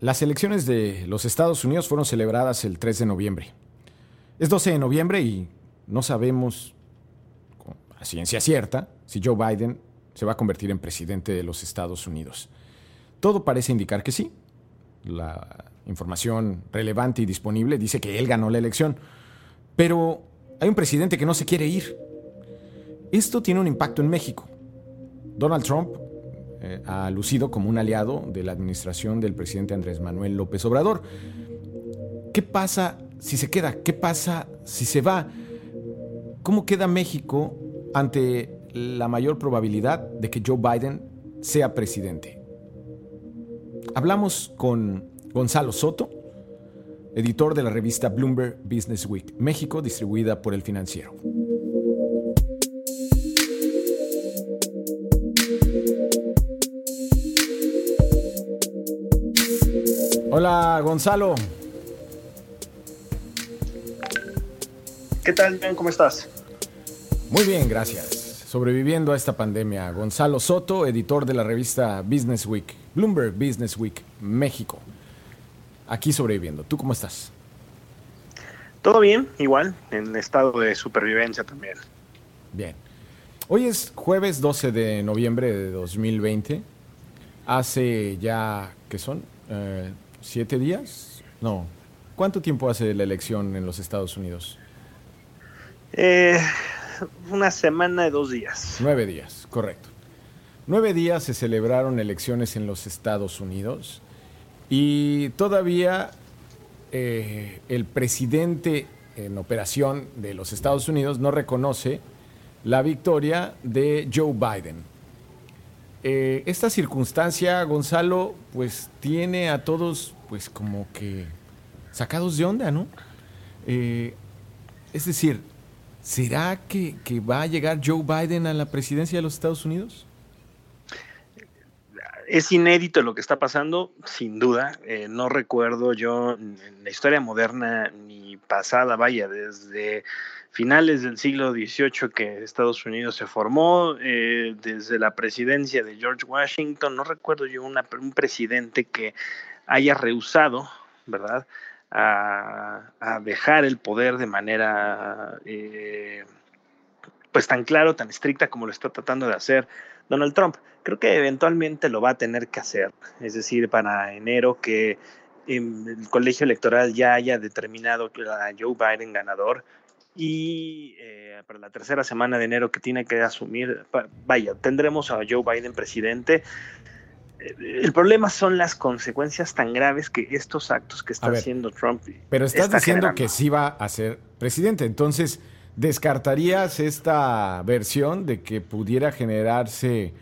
Las elecciones de los Estados Unidos fueron celebradas el 3 de noviembre. Es 12 de noviembre y no sabemos a ciencia cierta si Joe Biden se va a convertir en presidente de los Estados Unidos. Todo parece indicar que sí. La información relevante y disponible dice que él ganó la elección. Pero hay un presidente que no se quiere ir. Esto tiene un impacto en México. Donald Trump eh, ha lucido como un aliado de la administración del presidente Andrés Manuel López Obrador. ¿Qué pasa si se queda? ¿Qué pasa si se va? ¿Cómo queda México ante la mayor probabilidad de que Joe Biden sea presidente? Hablamos con Gonzalo Soto, editor de la revista Bloomberg Business Week México, distribuida por el financiero. Hola Gonzalo. ¿Qué tal, ¿Cómo estás? Muy bien, gracias. Sobreviviendo a esta pandemia, Gonzalo Soto, editor de la revista Business Week, Bloomberg Business Week México. Aquí sobreviviendo. ¿Tú cómo estás? Todo bien, igual, en estado de supervivencia también. Bien. Hoy es jueves 12 de noviembre de 2020. Hace ya, ¿qué son? Eh, ¿Siete días? No. ¿Cuánto tiempo hace la elección en los Estados Unidos? Eh, una semana y dos días. Nueve días, correcto. Nueve días se celebraron elecciones en los Estados Unidos y todavía eh, el presidente en operación de los Estados Unidos no reconoce la victoria de Joe Biden. Eh, esta circunstancia, Gonzalo, pues tiene a todos pues como que sacados de onda, ¿no? Eh, es decir, ¿será que, va a llegar Joe Biden a la presidencia de los Estados Unidos? Es inédito lo que está pasando, sin duda. Eh, no recuerdo yo en la historia moderna ni pasada, vaya, desde finales del siglo XVIII que Estados Unidos se formó, eh, desde la presidencia de George Washington, no recuerdo yo un presidente que haya rehusado, ¿verdad?, a, dejar el poder de manera eh, pues tan claro, tan estricta como lo está tratando de hacer Donald Trump. Creo que eventualmente lo va a tener que hacer, es decir, para enero que em, el colegio electoral ya haya determinado a Joe Biden ganador y eh, para la tercera semana de enero que tiene que asumir, vaya, tendremos a Joe Biden presidente el problema son las consecuencias tan graves que estos actos que está haciendo Trump. Pero estás diciendo que sí va a ser presidente, entonces ¿descartarías esta versión de que pudiera generarse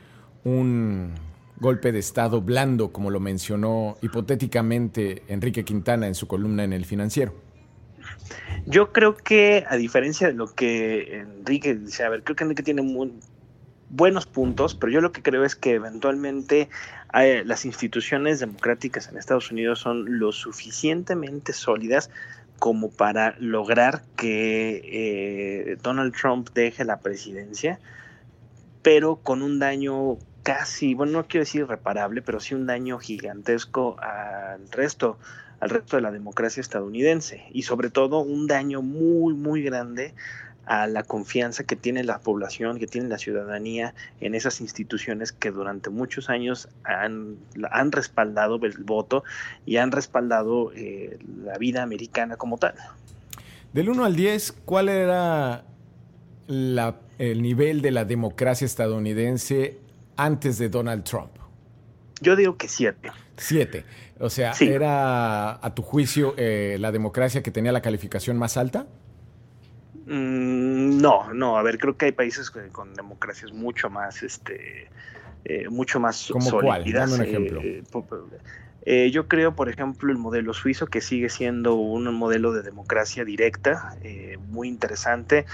un golpe de Estado blando, como lo mencionó hipotéticamente Enrique Quintana en su columna en El Financiero? Yo creo que, a diferencia de lo que Enrique dice, a ver, creo que Enrique tiene buenos puntos, pero yo lo que creo es que eventualmente eh, las instituciones democráticas en Estados Unidos son lo suficientemente sólidas como para lograr que eh, Donald Trump deje la presidencia, pero con un daño casi, bueno, no quiero decir irreparable, pero sí un daño gigantesco al resto, al resto de la democracia estadounidense y sobre todo un daño muy, muy grande a la confianza que tiene la población, que tiene la ciudadanía en esas instituciones que durante muchos años han, han respaldado el voto y han respaldado eh, la vida americana como tal. Del 1 al 10, ¿cuál era el nivel de la democracia estadounidense antes de Donald Trump? Yo digo que 7. 7. O sea, ¿era a tu juicio eh, la democracia que tenía la calificación más alta? Mm, no, no, a ver, creo que hay países con, democracias mucho más, este, eh, mucho más ¿Cómo sólidas. Cuál? un ejemplo. Eh, eh, yo creo, por ejemplo, el modelo suizo, que sigue siendo un modelo de democracia directa, muy interesante.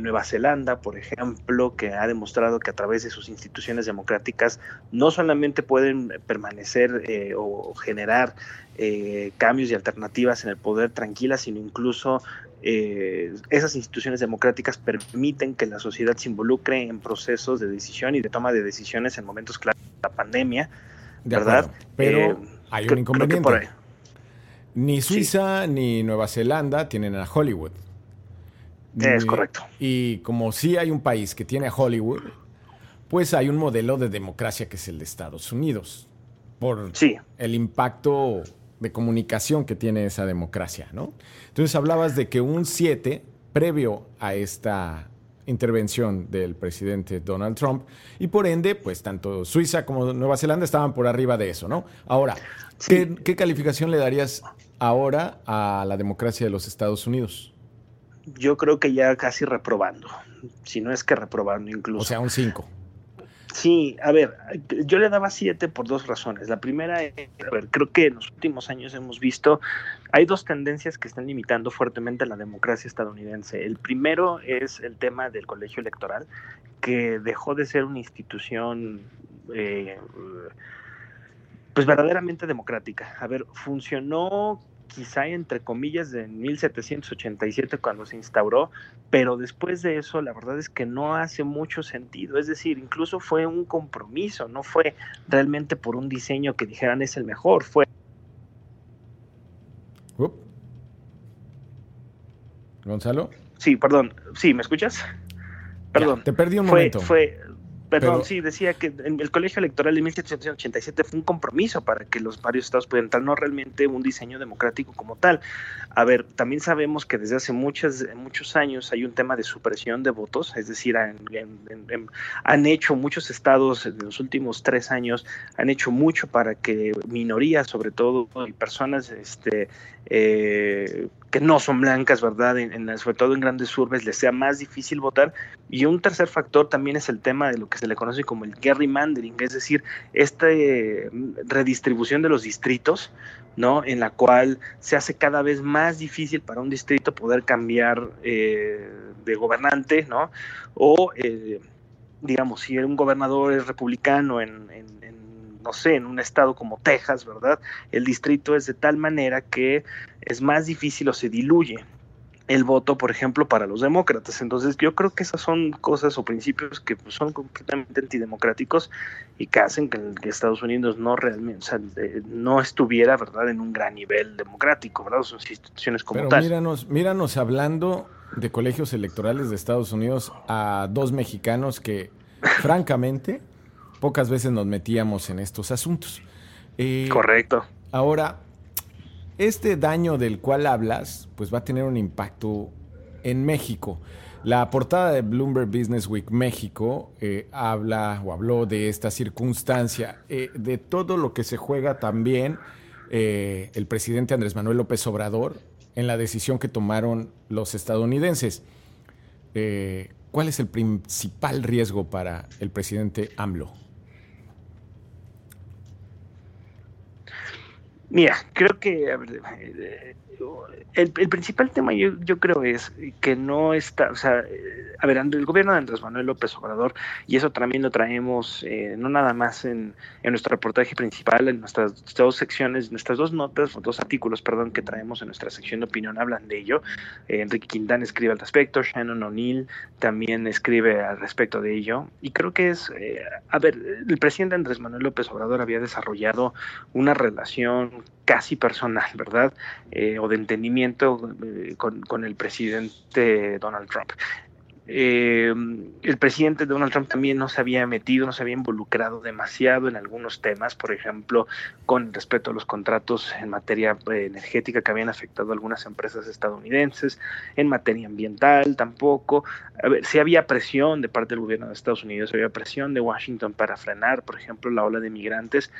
Nueva Zelanda, por ejemplo, que ha demostrado que a través de sus instituciones democráticas no solamente pueden permanecer o generar cambios y alternativas en el poder tranquilas, sino incluso eh, esas instituciones democráticas permiten que la sociedad se involucre en procesos de decisión y de toma de decisiones en momentos claros de la pandemia, ¿verdad? Pero, eh, hay un inconveniente. Ni Suiza ni Nueva Zelanda tienen a Hollywood. Es correcto. Y como sí hay un país que tiene a Hollywood, pues hay un modelo de democracia que es el de Estados Unidos. Por el impacto de comunicación que tiene esa democracia, ¿no? Entonces hablabas de que un 7, previo a esta intervención del presidente Donald Trump, y por ende, pues tanto Suiza como Nueva Zelanda estaban por arriba de eso, ¿no? Ahora, ¿qué, calificación le darías ahora a la democracia de los Estados Unidos? Yo creo que ya casi reprobando, si no es que reprobando incluso. O sea, un 5. Sí, a ver, yo le daba siete por dos razones. La primera, es, a ver, creo que en los últimos años hemos visto, hay dos tendencias que están limitando fuertemente la democracia estadounidense. El primero es el tema del colegio electoral, que dejó de ser una institución eh, pues verdaderamente democrática. A ver, funcionó quizá entre comillas de 1787 cuando se instauró, pero después de eso la verdad es que no hace mucho sentido, es decir, incluso fue un compromiso, no fue realmente por un diseño que dijeran es el mejor, fue... Gonzalo. Sí, perdón, sí, ¿me escuchas? Perdón. te perdí un momento. Fue, Perdón, sí, decía que el colegio electoral de 1787 fue un compromiso para que los varios estados pudieran entrar, no realmente un diseño democrático como tal. A ver, también sabemos que desde hace muchos, muchos años hay un tema de supresión de votos, es decir, han, hecho muchos estados en los últimos tres años, han hecho mucho para que minorías, sobre todo, y personas este, eh, que no son blancas, ¿verdad? En, sobre todo en grandes urbes les sea más difícil votar. Y un tercer factor también es el tema de lo que se le conoce como el gerrymandering, es decir, esta eh, redistribución de los distritos, ¿no? En la cual se hace cada vez más difícil para un distrito poder cambiar eh, de gobernante, ¿no? O, digamos, si un gobernador es republicano en no sé, en un estado como Texas, ¿verdad? El distrito es de tal manera que es más difícil o se diluye el voto, por ejemplo, para los demócratas. Entonces, yo creo que esas son cosas o principios que pues, son completamente antidemocráticos y que hacen que, Estados Unidos no realmente, o sea, no estuviera, ¿verdad?, en un gran nivel democrático, ¿verdad? Sus instituciones como Pero tal. Míranos, míranos hablando de colegios electorales de Estados Unidos a dos mexicanos que, francamente, pocas veces nos metíamos en estos asuntos. Eh, Correcto. Ahora, este daño del cual hablas, pues va a tener un impacto en México. La portada de Bloomberg Business Week México eh, habla o habló de esta circunstancia, eh, de todo lo que se juega también el presidente Andrés Manuel López Obrador en la decisión que tomaron los estadounidenses. ¿Cuál es el principal riesgo para el presidente AMLO? Mira, creo que eh, el, principal tema yo, creo es que no está, o sea, eh, a ver, el gobierno de Andrés Manuel López Obrador, y eso también lo traemos eh, no nada más en, nuestro reportaje principal, en nuestras dos secciones, nuestras dos notas, dos artículos, perdón, que traemos en nuestra sección de opinión hablan de ello. Enrique Quintana escribe al respecto, Shannon O'Neill también escribe al respecto de ello, y creo que es, a ver, el presidente Andrés Manuel López Obrador había desarrollado una relación casi personal, ¿verdad? Eh, o de entendimiento eh, con, el presidente Donald Trump. Eh, el presidente Donald Trump también no se había metido, no se había involucrado demasiado en algunos temas, por ejemplo, con respecto a los contratos en materia energética que habían afectado a algunas empresas estadounidenses, en materia ambiental tampoco. A ver, si había presión de parte del gobierno de Estados Unidos, había presión de Washington para frenar, por ejemplo, la ola de migrantes,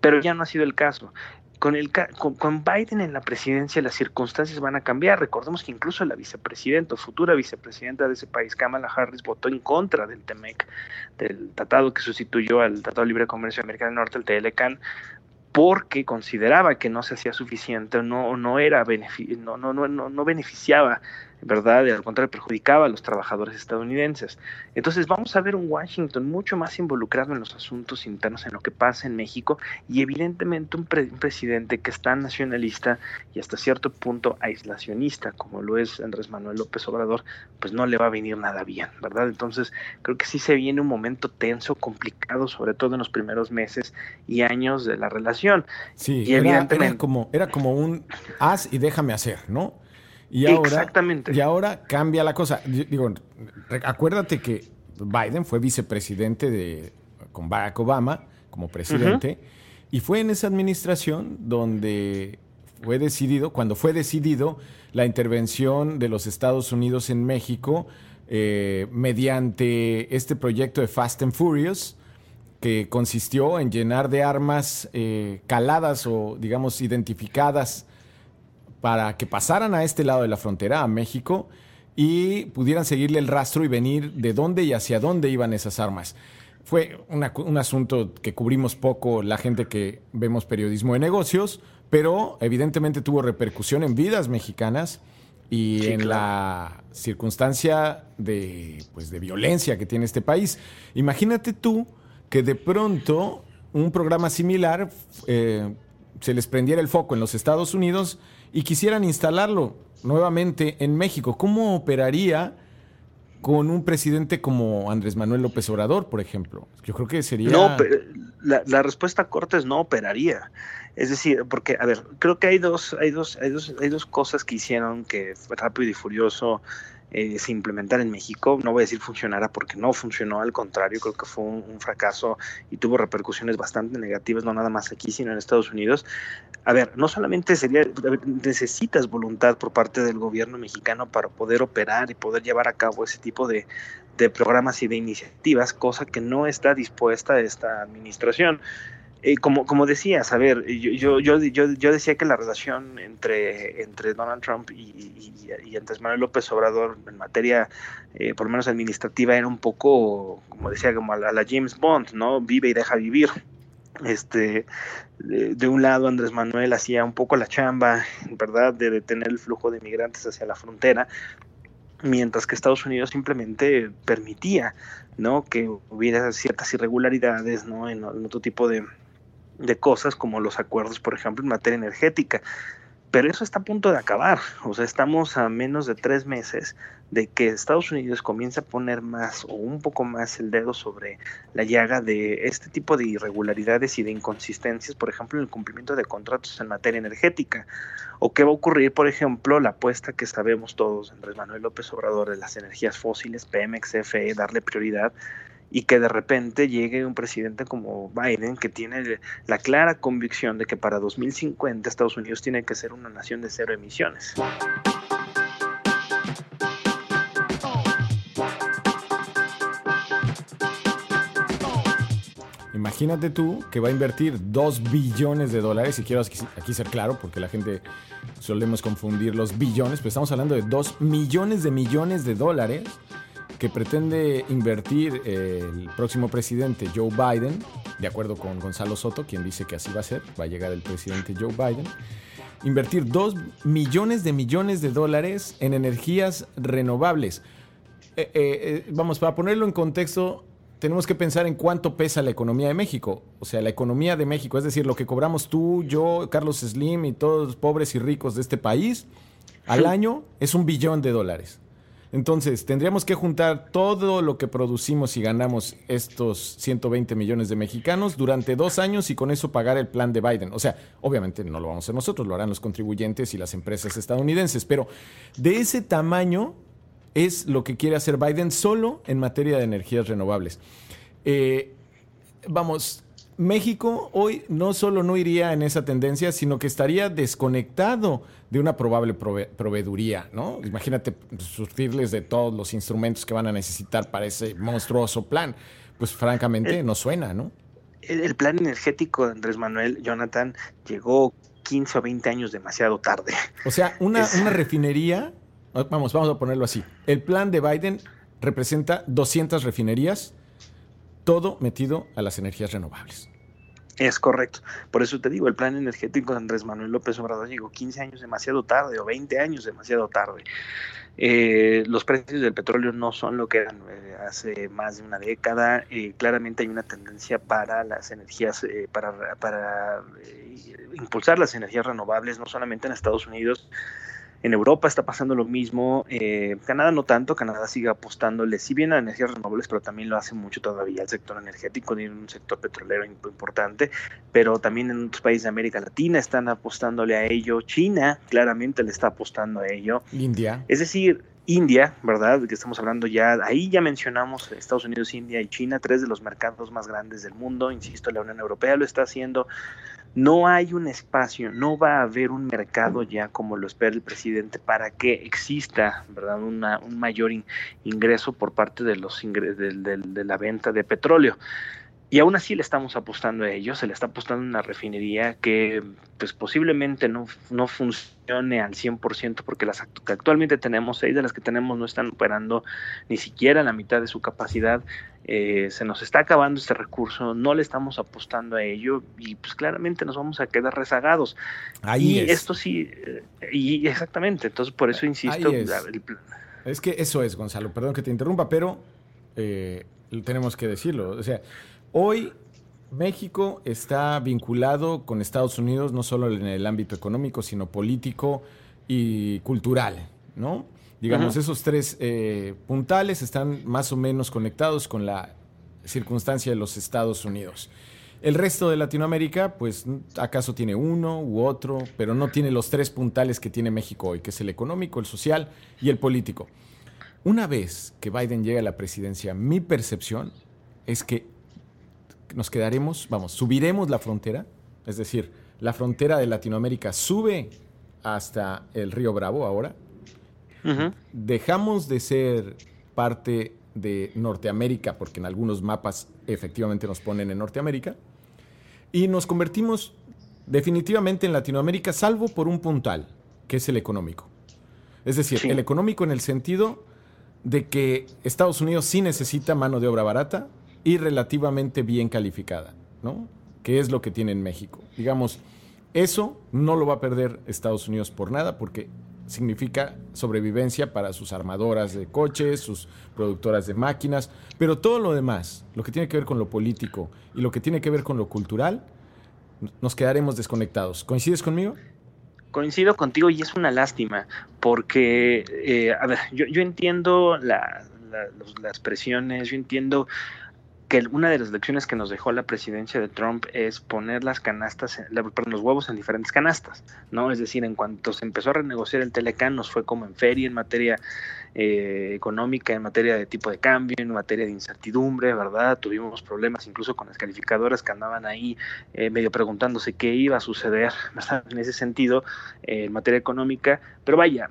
pero ya no ha sido el caso con, el, con, Biden en la presidencia las circunstancias van a cambiar. Recordemos que incluso la vicepresidenta o futura vicepresidenta de ese país, Kamala Harris, votó en contra del TEMEC, del tratado que sustituyó al Tratado de Libre Comercio Americano del Norte, el TLCAN, porque consideraba que no se hacía suficiente, no, no, era no, no, no, no beneficiaba ¿verdad? Y al contrario, perjudicaba a los trabajadores estadounidenses. Entonces vamos a ver un Washington mucho más involucrado en los asuntos internos, en lo que pasa en México, y evidentemente un, presidente que está nacionalista y hasta cierto punto aislacionista, como lo es Andrés Manuel López Obrador, pues no le va a venir nada bien, ¿verdad? Entonces creo que sí se viene un momento tenso, complicado, sobre todo en los primeros meses y años de la relación. Sí, y era, como, era como un haz y déjame hacer, ¿no? Y ahora, Exactamente. Y ahora cambia la cosa. Digo, acuérdate que Biden fue vicepresidente de, con Barack Obama como presidente, y fue en esa administración donde fue decidido, cuando fue decidido la intervención de los Estados Unidos en México eh, mediante este proyecto de Fast and Furious, que consistió en llenar de armas eh, caladas o, digamos, identificadas para que pasaran a este lado de la frontera, a México, y pudieran seguirle el rastro y venir de dónde y hacia dónde iban esas armas. Fue un asunto que cubrimos poco la gente que vemos periodismo de negocios, pero evidentemente tuvo repercusión en vidas mexicanas y en la circunstancia de, pues, de violencia que tiene este país. Imagínate tú que de pronto un programa similar eh, se les prendiera el foco en los Estados Unidos y quisieran instalarlo nuevamente en México, ¿cómo operaría con un presidente como Andrés Manuel López Obrador, por ejemplo? Yo creo que sería... No, la, respuesta corta es no operaría. Es decir, porque, a ver, creo que hay dos, hay dos, hay dos, hay dos cosas que hicieron que Rápido y Furioso eh, se implementara en México. No voy a decir funcionara porque no funcionó, al contrario, creo que fue un, fracaso y tuvo repercusiones bastante negativas, no nada más aquí, sino en Estados Unidos. A ver, no solamente sería, necesitas voluntad por parte del gobierno mexicano para poder operar y poder llevar a cabo ese tipo de, de programas y de iniciativas, cosa que no está dispuesta esta administración. Eh, como, como decías, a ver, yo, yo, yo, yo, decía que la relación entre, entre Donald Trump y, y, y Andrés Manuel López Obrador en materia, eh, por lo menos administrativa, era un poco, como decía, como a la, James Bond, ¿no? Vive y deja vivir. Este, de, un lado Andrés Manuel hacía un poco la chamba, ¿verdad?, de detener el flujo de inmigrantes hacia la frontera, mientras que Estados Unidos simplemente permitía, ¿no?, que hubiera ciertas irregularidades, ¿no?, en otro tipo de, de cosas como los acuerdos, por ejemplo, en materia energética. Pero eso está a punto de acabar. O sea, estamos a menos de tres meses de que Estados Unidos comience a poner más o un poco más el dedo sobre la llaga de este tipo de irregularidades y de inconsistencias, por ejemplo, en el cumplimiento de contratos en materia energética. O qué va a ocurrir, por ejemplo, la apuesta que sabemos todos, Andrés Manuel López Obrador, de las energías fósiles, Pemex, CFE, darle prioridad y que de repente llegue un presidente como Biden que tiene la clara convicción de que para 2050 Estados Unidos tiene que ser una nación de cero emisiones. Imagínate tú que va a invertir 2 billones de dólares, y quiero aquí ser claro porque la gente solemos confundir los billones, pero estamos hablando de 2 millones de millones de dólares que pretende invertir el próximo presidente Joe Biden, de acuerdo con Gonzalo Soto, quien dice que así va a ser, va a llegar el presidente Joe Biden, invertir 2 millones de millones de dólares en energías renovables. Eh, eh, eh, vamos, para ponerlo en contexto, tenemos que pensar en cuánto pesa la economía de México. O sea, la economía de México, es decir, lo que cobramos tú, yo, Carlos Slim y todos los pobres y ricos de este país, al año es un billón de dólares. Entonces, tendríamos que juntar todo lo que producimos y ganamos estos 120 millones de mexicanos durante dos años y con eso pagar el plan de Biden. O sea, obviamente no lo vamos a hacer nosotros, lo harán los contribuyentes y las empresas estadounidenses, pero de ese tamaño es lo que quiere hacer Biden solo en materia de energías renovables. Eh, vamos, México hoy no solo no iría en esa tendencia, sino que estaría desconectado de una probable proveeduría, ¿no? Imagínate surtirles de todos los instrumentos que van a necesitar para ese monstruoso plan. Pues francamente no suena, ¿no? El, plan energético de Andrés Manuel Jonathan llegó 15 o 20 años demasiado tarde. O sea, una, una refinería, vamos, vamos a ponerlo así. El plan de Biden representa 200 refinerías todo metido a las energías renovables. Es correcto. Por eso te digo, el plan energético de Andrés Manuel López Obrador llegó 15 años demasiado tarde o 20 años demasiado tarde. Eh, los precios del petróleo no son lo que eran eh, hace más de una década. Eh, claramente hay una tendencia para las energías, para, para impulsar las energías renovables, no solamente en Estados Unidos, en Europa está pasando lo mismo. Eh, Canadá no tanto. Canadá sigue apostándole, si bien a energías renovables, pero también lo hace mucho todavía el sector energético, tiene un sector petrolero importante. Pero también en otros países de América Latina están apostándole a ello. China claramente le está apostando a ello. India. Es decir, India, ¿verdad? Que estamos hablando ya, ahí ya mencionamos Estados Unidos, India y China, tres de los mercados más grandes del mundo. Insisto, la Unión Europea lo está haciendo no hay un espacio, no va a haber un mercado ya como lo espera el presidente para que exista ¿verdad? un mayor ingreso por parte de, los de la venta de petróleo. Y aún así le estamos apostando a ello, se le está apostando una refinería que pues posiblemente no, no funcione al 100% porque las que actualmente tenemos, seis de las que tenemos no están operando ni siquiera la mitad de su capacidad. Eh, se nos está acabando este recurso, no le estamos apostando a ello y pues claramente nos vamos a quedar rezagados. Ahí y esto sí, eh, y exactamente, entonces por eso insisto. Es. es. que eso es, Gonzalo, perdón que te interrumpa, pero eh, tenemos que decirlo. O sea, Hoy México está vinculado con Estados Unidos no solo en el ámbito económico, sino político y cultural, ¿no? Digamos, esos tres eh, puntales están más o menos conectados con la circunstancia de los Estados Unidos. El resto de Latinoamérica, pues acaso tiene uno u otro, pero no tiene los tres puntales que tiene México hoy, que es el económico, el social y el político. Una vez que Biden llegue a la presidencia, mi percepción es que nos quedaremos, vamos, subiremos la frontera, es decir, la frontera de Latinoamérica sube hasta el río Bravo ahora. Dejamos de ser parte de Norteamérica, porque en algunos mapas efectivamente nos ponen en Norteamérica, y nos convertimos definitivamente en Latinoamérica, salvo por un puntal, que es el económico. Es decir, el económico en el sentido de que Estados Unidos sí necesita mano de obra barata, y relativamente bien calificada, ¿no? Que es lo que tiene en México. Digamos, eso no lo va a perder Estados Unidos por nada porque significa sobrevivencia para sus armadoras de coches, sus productoras de máquinas, pero todo lo demás, lo que tiene que ver con lo político y lo que tiene que ver con lo cultural, nos quedaremos desconectados. ¿Coincides conmigo? Coincido contigo y es una lástima, porque, eh, a ver, yo, entiendo las presiones, yo entiendo que una de las lecciones que nos dejó la presidencia de Trump es poner las canastas, perdón, los huevos en diferentes canastas, ¿no? Es decir, en cuanto se empezó a renegociar el Telecán, nos fue como en feria en materia eh, económica, en materia de tipo de cambio, en materia de incertidumbre, ¿verdad? Tuvimos problemas incluso con las calificadoras que andaban ahí eh, medio preguntándose qué iba a suceder, ¿verdad? En ese sentido, eh, en materia económica, pero vaya,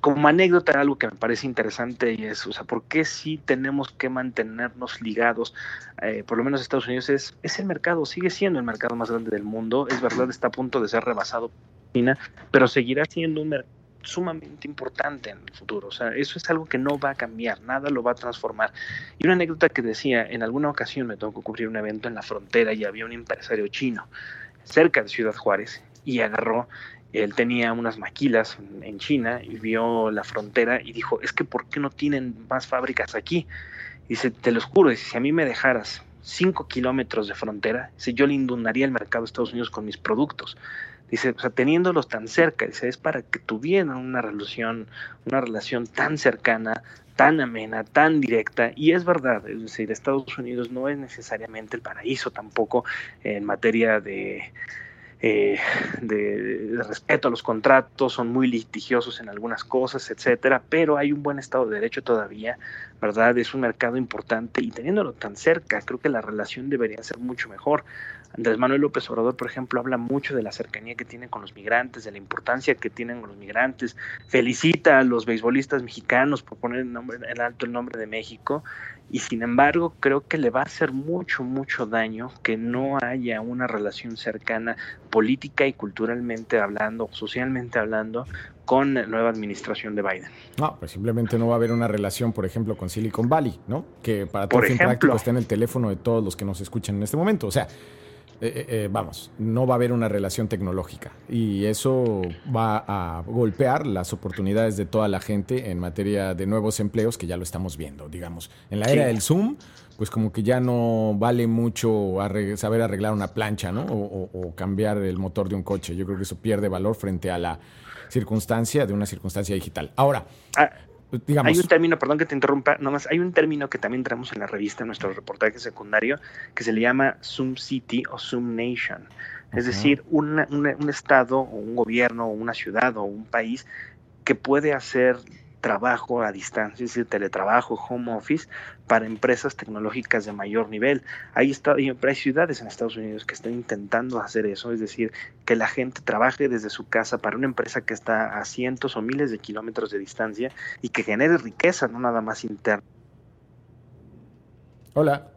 como anécdota algo que me parece interesante y es, o sea, ¿por qué sí tenemos que mantenernos ligados? Eh, por lo menos Estados Unidos es, el mercado, sigue siendo el mercado más grande del mundo, es verdad, está a punto de ser rebasado por China, pero seguirá siendo un mercado sumamente importante en el futuro. O sea, eso es algo que no va a cambiar, nada lo va a transformar. Y una anécdota que decía, en alguna ocasión me tocó cubrir un evento en la frontera y había un empresario chino cerca de Ciudad Juárez y agarró él tenía unas maquilas en China y vio la frontera y dijo, es que ¿por qué no tienen más fábricas aquí? dice, te lo juro, si a mí me dejaras cinco kilómetros de frontera, dice, yo le inundaría el mercado de Estados Unidos con mis productos. Dice, o sea, teniéndolos tan cerca, dice, es para que tuvieran una relación, una relación tan cercana, tan amena, tan directa, y es verdad, es decir, Estados Unidos no es necesariamente el paraíso tampoco en materia de, eh, de, respeto a los contratos, son muy litigiosos en algunas cosas, etcétera, pero hay un buen Estado de Derecho todavía, ¿verdad? Es un mercado importante y teniéndolo tan cerca, creo que la relación debería ser mucho mejor. Andrés Manuel López Obrador, por ejemplo, habla mucho de la cercanía que tiene con los migrantes, de la importancia que tienen con los migrantes, felicita a los beisbolistas mexicanos por poner en, nombre, en alto el nombre de México y sin embargo creo que le va a hacer mucho, mucho daño que no haya una relación cercana política y culturalmente hablando, socialmente hablando, con la nueva administración de Biden. No, pues simplemente no va a haber una relación, por ejemplo, con Silicon Valley, ¿no? Que para todo fin práctico está en el teléfono de todos los que nos escuchan en este momento. O sea, Eh, eh, vamos, no va a haber una relación tecnológica y eso va a golpear las oportunidades de toda la gente en materia de nuevos empleos que ya lo estamos viendo, digamos. En la era del Zoom, pues como que ya no vale mucho saber arreglar una plancha, ¿no? O, cambiar el motor de un coche. Yo creo que eso pierde valor frente a la circunstancia de una circunstancia digital. Ahora, ah, hay un término, perdón que te interrumpa, nomás hay un término que también tenemos en la revista, en nuestro reportaje secundario, que se le llama Zoom City o Zoom Nation. Es decir, un estado o un gobierno o una ciudad o un país que puede hacer trabajo a distancia, es decir, teletrabajo, home office, para empresas tecnológicas de mayor nivel. Hay, hay ciudades en Estados Unidos que están intentando hacer eso, es decir, que la gente trabaje desde su casa para una empresa que está a cientos o miles de kilómetros de distancia y que genere riqueza, no nada más interna. Hola.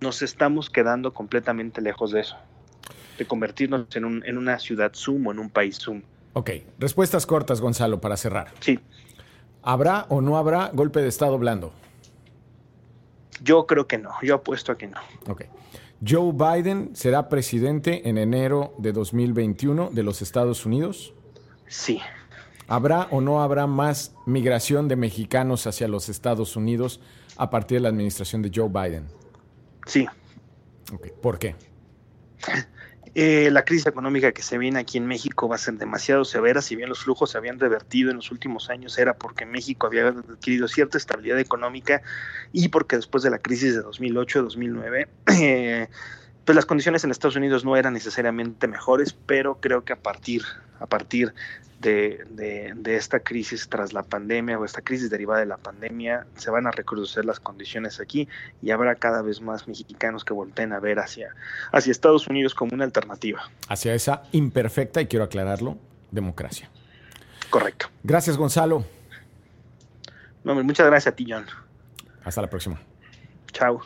Nos estamos quedando completamente lejos de eso, de convertirnos en, un, en una ciudad Zoom o en un país Zoom. Ok, respuestas cortas, Gonzalo, para cerrar. Sí. ¿Habrá o no habrá golpe de Estado blando? Yo creo que no, yo apuesto a que no. Ok. ¿Joe Biden será presidente en enero de 2021 de los Estados Unidos? Sí. ¿Habrá o no habrá más migración de mexicanos hacia los Estados Unidos a partir de la administración de Joe Biden? Sí. Ok. ¿Por qué? Eh, la crisis económica que se viene aquí en México va a ser demasiado severa, si bien los flujos se habían revertido en los últimos años, era porque México había adquirido cierta estabilidad económica y porque después de la crisis de 2008-2009, eh, pues las condiciones en Estados Unidos no eran necesariamente mejores, pero creo que a partir, a partir de, esta crisis tras la pandemia o esta crisis derivada de la pandemia, se van a recrudecer las condiciones aquí y habrá cada vez más mexicanos que volteen a ver hacia, hacia Estados Unidos como una alternativa. Hacia esa imperfecta, y quiero aclararlo, democracia. Correcto. Gracias, Gonzalo. muchas gracias a ti, John. Hasta la próxima. Chao.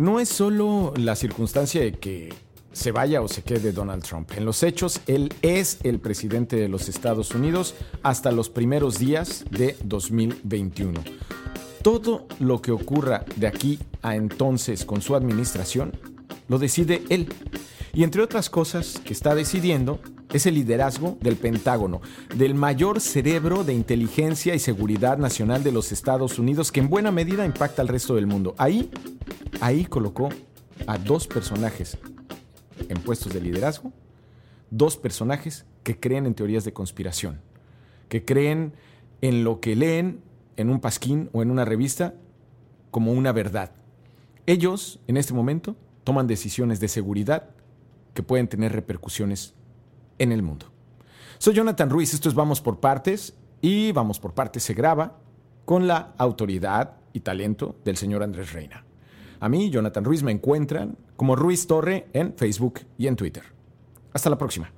No es solo la circunstancia de que se vaya o se quede Donald Trump. En los hechos, él es el presidente de los Estados Unidos hasta los primeros días de 2021. Todo lo que ocurra de aquí a entonces con su administración lo decide él. Y entre otras cosas que está decidiendo es el liderazgo del Pentágono, del mayor cerebro de inteligencia y seguridad nacional de los Estados Unidos que en buena medida impacta al resto del mundo. Ahí, ahí colocó a dos personajes en puestos de liderazgo, dos personajes que creen en teorías de conspiración, que creen en lo que leen en un pasquín o en una revista como una verdad. Ellos, en este momento, toman decisiones de seguridad que pueden tener repercusiones en el mundo. Soy Jonathan Ruiz, esto es Vamos por Partes y Vamos por Partes se graba con la autoridad y talento del señor Andrés Reina. A mí, Jonathan Ruiz, me encuentran como Ruiz Torre en Facebook y en Twitter. Hasta la próxima.